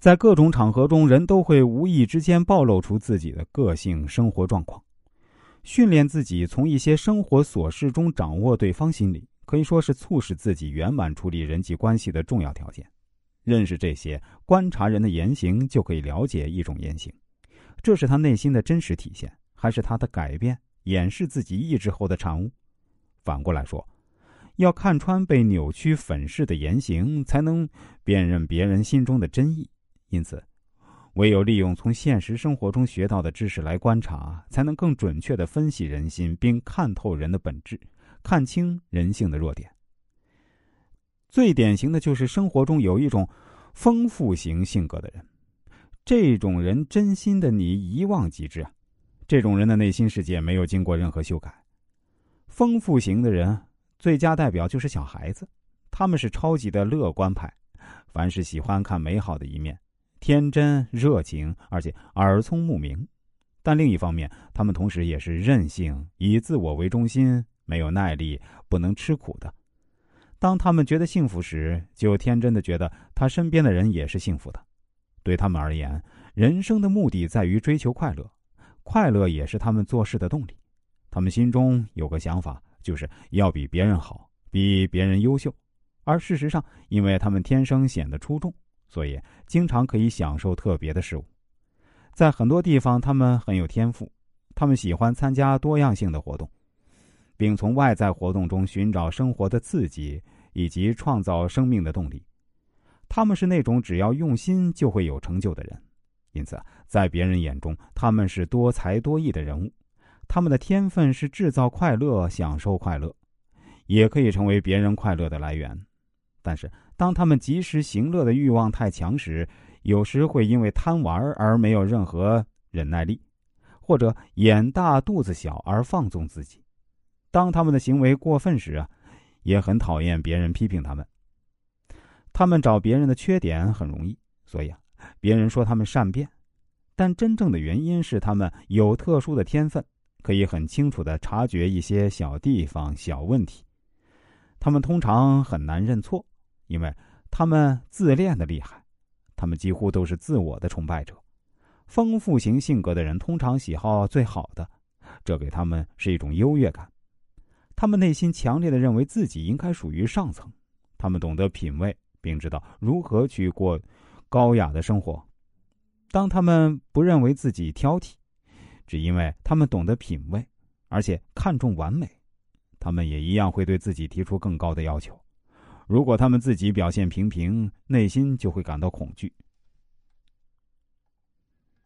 在各种场合中，人都会无意之间暴露出自己的个性、生活状况。训练自己从一些生活琐事中掌握对方心理，可以说是促使自己圆满处理人际关系的重要条件。认识这些，观察人的言行，就可以了解一种言行，这是他内心的真实体现，还是他的改变、掩饰自己意志后的产物？反过来说，要看穿被扭曲粉饰的言行，才能辨认别人心中的真意。因此，唯有利用从现实生活中学到的知识来观察，才能更准确的分析人心，并看透人的本质，看清人性的弱点。最典型的就是生活中有一种丰富型性格的人，这种人真心的你一望即知啊，这种人的内心世界没有经过任何修改。丰富型的人最佳代表就是小孩子，他们是超级的乐观派，凡是喜欢看美好的一面。天真热情，而且耳聪目明，但另一方面，他们同时也是任性、以自我为中心、没有耐力、不能吃苦的。当他们觉得幸福时，就天真的觉得他身边的人也是幸福的。对他们而言，人生的目的在于追求快乐，快乐也是他们做事的动力。他们心中有个想法，就是要比别人好，比别人优秀。而事实上，因为他们天生显得出众。所以，经常可以享受特别的事物。在很多地方，他们很有天赋。他们喜欢参加多样性的活动，并从外在活动中寻找生活的刺激以及创造生命的动力。他们是那种只要用心就会有成就的人，因此，在别人眼中，他们是多才多艺的人物。他们的天分是制造快乐、享受快乐，也可以成为别人快乐的来源。但是，当他们及时行乐的欲望太强时，有时会因为贪玩而没有任何忍耐力，或者眼大肚子小而放纵自己。当他们的行为过分时啊，也很讨厌别人批评他们。他们找别人的缺点很容易，所以啊，别人说他们善变，但真正的原因是他们有特殊的天分，可以很清楚的察觉一些小地方、小问题。他们通常很难认错。因为他们自恋的厉害，他们几乎都是自我的崇拜者。丰富型性格的人通常喜好最好的，这给他们是一种优越感。他们内心强烈的认为自己应该属于上层，他们懂得品味，并知道如何去过高雅的生活。当他们不认为自己挑剔，只因为他们懂得品味，而且看重完美，他们也一样会对自己提出更高的要求。如果他们自己表现平平，内心就会感到恐惧，